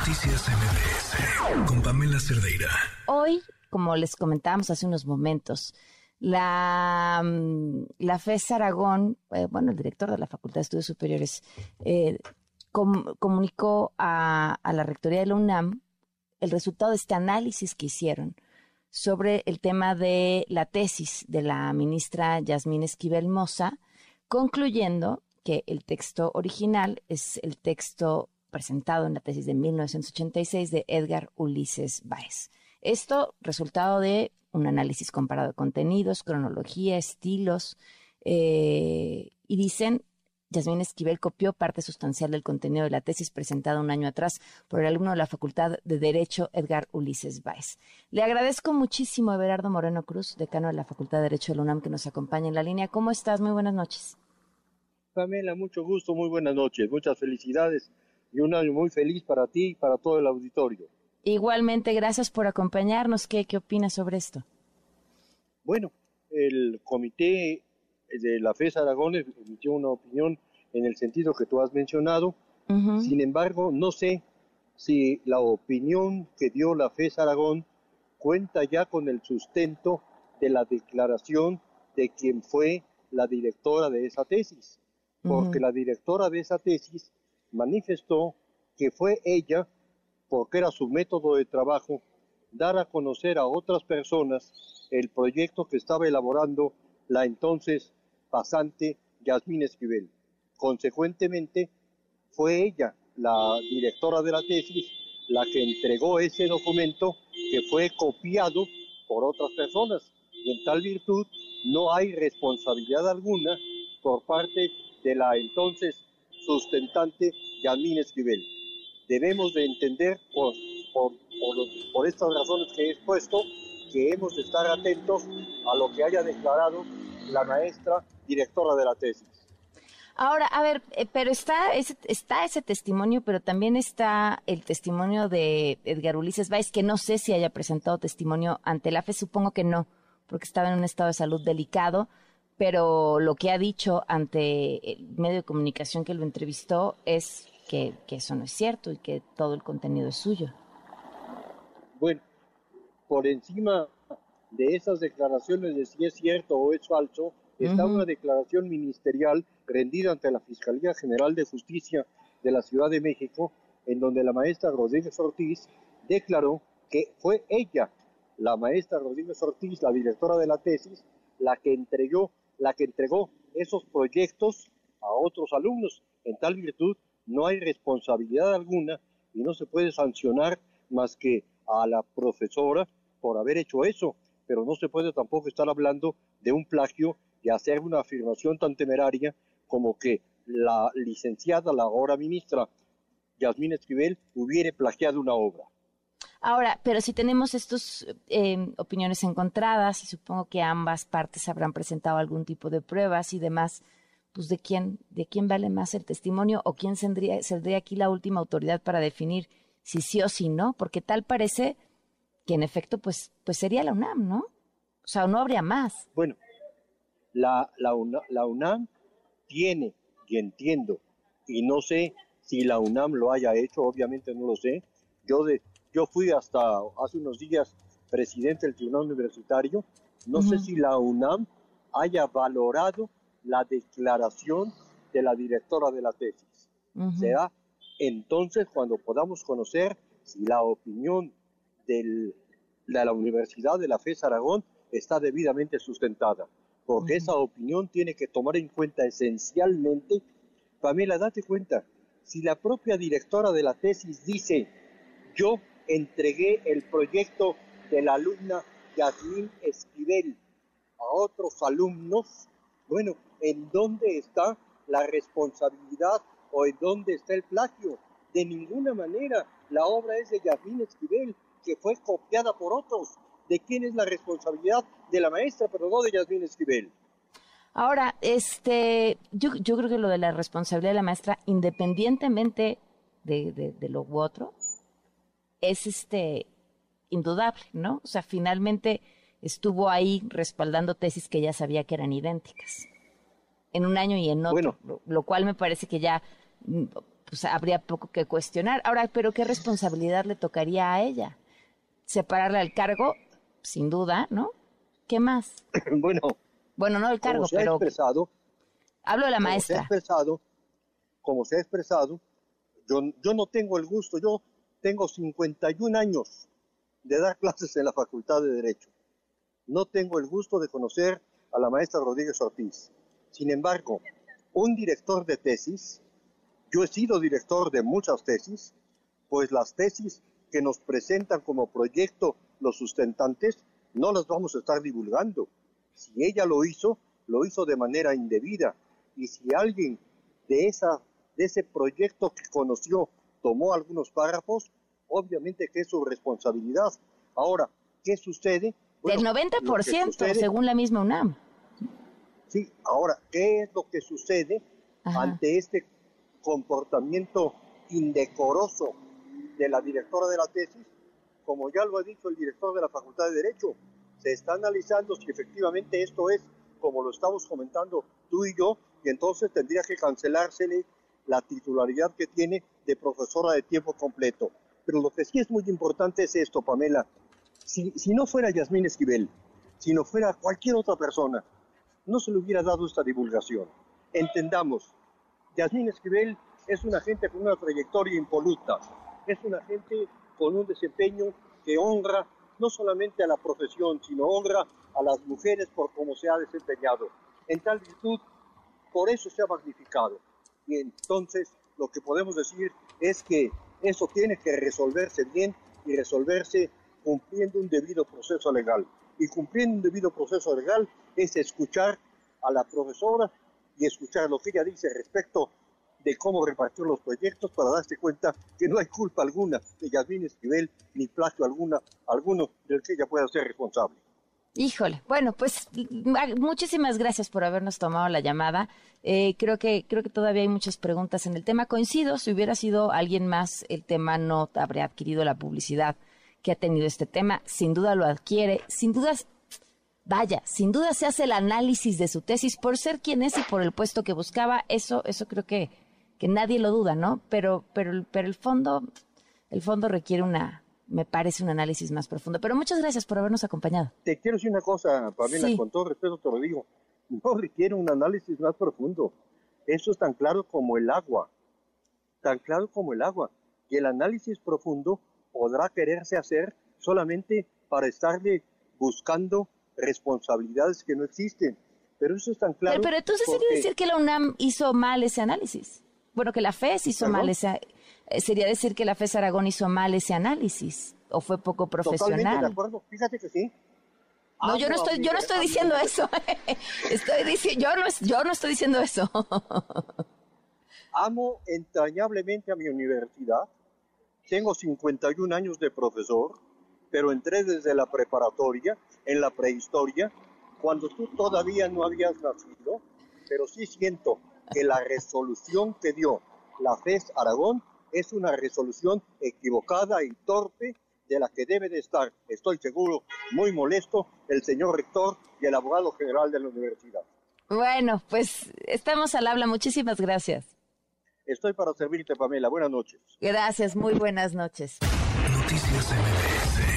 Noticias MBS con Pamela Cerdeira. Hoy, como les comentábamos hace unos momentos, la, mm, la FES Aragón, eh, bueno, el director de la Facultad de Estudios Superiores, eh, comunicó a, a la Rectoría de la UNAM el resultado de este análisis que hicieron sobre el tema de la tesis de la ministra Yasmín Esquivel Moza, concluyendo que el texto original es el texto presentado en la tesis de 1986 de Edgar Ulises Báez. Esto resultado de un análisis comparado de contenidos, cronología, estilos, eh, y dicen, Yasmín Esquivel copió parte sustancial del contenido de la tesis presentada un año atrás por el alumno de la Facultad de Derecho Edgar Ulises Báez. Le agradezco muchísimo a Everardo Moreno Cruz, decano de la Facultad de Derecho de la UNAM, que nos acompaña en la línea. ¿Cómo estás? Muy buenas noches. Pamela, mucho gusto, muy buenas noches, muchas felicidades y un año muy feliz para ti y para todo el auditorio. Igualmente, gracias por acompañarnos. ¿Qué, qué opinas sobre esto? Bueno, el comité de la FES Aragón emitió una opinión en el sentido que tú has mencionado. Sin embargo, no sé si la opinión que dio la FES Aragón cuenta ya con el sustento de la declaración de quien fue la directora de esa tesis, porque la directora de esa tesis manifestó que fue ella, porque era su método de trabajo, dar a conocer a otras personas el proyecto que estaba elaborando la entonces pasante Yasmín Esquivel. Consecuentemente, fue ella, la directora de la tesis, la que entregó ese documento que fue copiado por otras personas. Y en tal virtud no hay responsabilidad alguna por parte de la entonces sustentante Yasmín Esquivel. Debemos de entender por, por, por, estas razones que he expuesto que hemos de estar atentos a lo que haya declarado la maestra directora de la tesis. Ahora, a ver, eh, pero está ese, está ese testimonio, pero también está el testimonio de Edgar Ulises Valls, que no sé si haya presentado testimonio ante la FE, supongo que no, porque estaba en un estado de salud delicado, pero lo que ha dicho ante el medio de comunicación que lo entrevistó es que, eso no es cierto y que todo el contenido es suyo. Bueno, por encima de esas declaraciones de si es cierto o es falso, está una declaración ministerial rendida ante la Fiscalía General de Justicia de la Ciudad de México, en donde la maestra Rodríguez Ortiz declaró que fue ella, la maestra Rodríguez Ortiz, la directora de la tesis, la que entregó, la que entregó esos proyectos a otros alumnos. En tal virtud, no hay responsabilidad alguna y no se puede sancionar más que a la profesora por haber hecho eso, pero no se puede tampoco estar hablando de un plagio y hacer una afirmación tan temeraria como que la licenciada, la ahora ministra Yasmín Esquivel, hubiera plagiado una obra. Ahora, pero si tenemos estas eh, opiniones encontradas y supongo que ambas partes habrán presentado algún tipo de pruebas y demás, pues de quién, de quién vale más el testimonio o quién sería, sería aquí la última autoridad para definir si sí o si no, porque tal parece que en efecto pues, pues sería la UNAM, ¿no? O sea, no habría más. Bueno, la, la, la UNAM tiene, y entiendo, y no sé si la UNAM lo haya hecho, obviamente no lo sé. Yo, de, yo fui hasta hace unos días presidente del Tribunal Universitario, no sé si la UNAM haya valorado la declaración de la directora de la tesis. Será entonces cuando podamos conocer si la opinión de la Universidad de la FES Aragón está debidamente sustentada, porque esa opinión tiene que tomar en cuenta esencialmente, Pamela, date cuenta, si la propia directora de la tesis dice, yo entregué el proyecto de la alumna Yasmín Esquivel a otros alumnos, bueno, ¿en dónde está la responsabilidad o en dónde está el plagio? De ninguna manera. La obra es de Yasmín Esquivel, que fue copiada por otros. ¿De quién es la responsabilidad? De la maestra, pero no de Yasmín Esquivel. Ahora, este, yo, creo que lo de la responsabilidad de la maestra, independientemente de, de, de lo u otro, es este indudable, ¿no? O sea, finalmente estuvo ahí respaldando tesis que ya sabía que eran idénticas en un año y en otro, lo, cual me parece que ya mm, pues habría poco que cuestionar. Ahora, pero ¿qué responsabilidad le tocaría a ella? Separarle al cargo, sin duda, ¿no? ¿Qué más? bueno. Bueno, no el cargo, se pero... Ha expresado, hablo de la maestra. Se ha expresado, como se ha expresado, yo, yo no tengo el gusto, yo tengo 51 años de dar clases en la Facultad de Derecho. No tengo el gusto de conocer a la maestra Rodríguez Ortiz. Sin embargo, un director de tesis, yo he sido director de muchas tesis, pues las tesis que nos presentan como proyecto los sustentantes no las vamos a estar divulgando. Si ella lo hizo, lo hizo de manera indebida. Y si alguien de, ese proyecto que conoció tomó algunos párrafos, obviamente que es su responsabilidad. Ahora, ¿qué sucede? Del 90%, según la misma UNAM. Sí, ahora, ¿qué es lo que sucede ante este comportamiento indecoroso de la directora de la tesis? Como ya lo ha dicho el director de la Facultad de Derecho, se está analizando si efectivamente esto es como lo estamos comentando tú y yo, y entonces tendría que cancelársele la titularidad que tiene profesora de tiempo completo. Pero lo que sí es muy importante es esto, Pamela. Si, si no fuera Yasmín Esquivel, si no fuera cualquier otra persona, no se le hubiera dado esta divulgación. Entendamos, Yasmín Esquivel es una gente con una trayectoria impoluta, es una gente con un desempeño que honra no solamente a la profesión, sino honra a las mujeres por cómo se ha desempeñado. En tal virtud, por eso se ha magnificado. Y entonces lo que podemos decir es que eso tiene que resolverse bien y resolverse cumpliendo un debido proceso legal. Y cumpliendo un debido proceso legal es escuchar a la profesora y escuchar lo que ella dice respecto de cómo repartir los proyectos para darse cuenta que no hay culpa alguna de Yasmín Esquivel ni plagio alguna, alguno del que ella pueda ser responsable. Híjole, bueno, pues muchísimas gracias por habernos tomado la llamada. Eh, creo que creo que todavía hay muchas preguntas en el tema. Coincido, si hubiera sido alguien más, el tema no habría adquirido la publicidad que ha tenido este tema. Sin duda lo adquiere, sin duda, vaya, sin duda se hace el análisis de su tesis por ser quien es y por el puesto que buscaba. Eso, eso creo que que nadie lo duda, ¿no? Pero, pero, pero el fondo, el fondo requiere una, me parece un análisis más profundo. Pero muchas gracias por habernos acompañado. Te quiero decir una cosa, Pamela, con todo respeto te lo digo. No requiere un análisis más profundo. Eso es tan claro como el agua. Tan claro como el agua. Y el análisis profundo podrá quererse hacer solamente para estarle buscando responsabilidades que no existen. Pero eso es tan claro. Pero, pero entonces sería decir que la UNAM hizo mal ese análisis bueno, que la FES hizo mal ese, eh, sería decir que la FES Aragón hizo mal ese análisis o fue poco profesional. Totalmente de acuerdo, fíjate que sí. No, yo no estoy, yo no estoy diciendo eso. estoy diciendo, yo no, yo no estoy diciendo eso. Amo entrañablemente a mi universidad. Tengo 51 años de profesor, pero entré desde la preparatoria, en la prehistoria, cuando tú todavía no habías nacido, pero sí siento que la resolución que dio la FES Aragón es una resolución equivocada y torpe de la que debe de estar, estoy seguro, muy molesto el señor rector y el abogado general de la universidad. Bueno, pues estamos al habla. Muchísimas gracias. Estoy para servirte, Pamela. Buenas noches. Gracias, muy buenas noches. Noticias MBS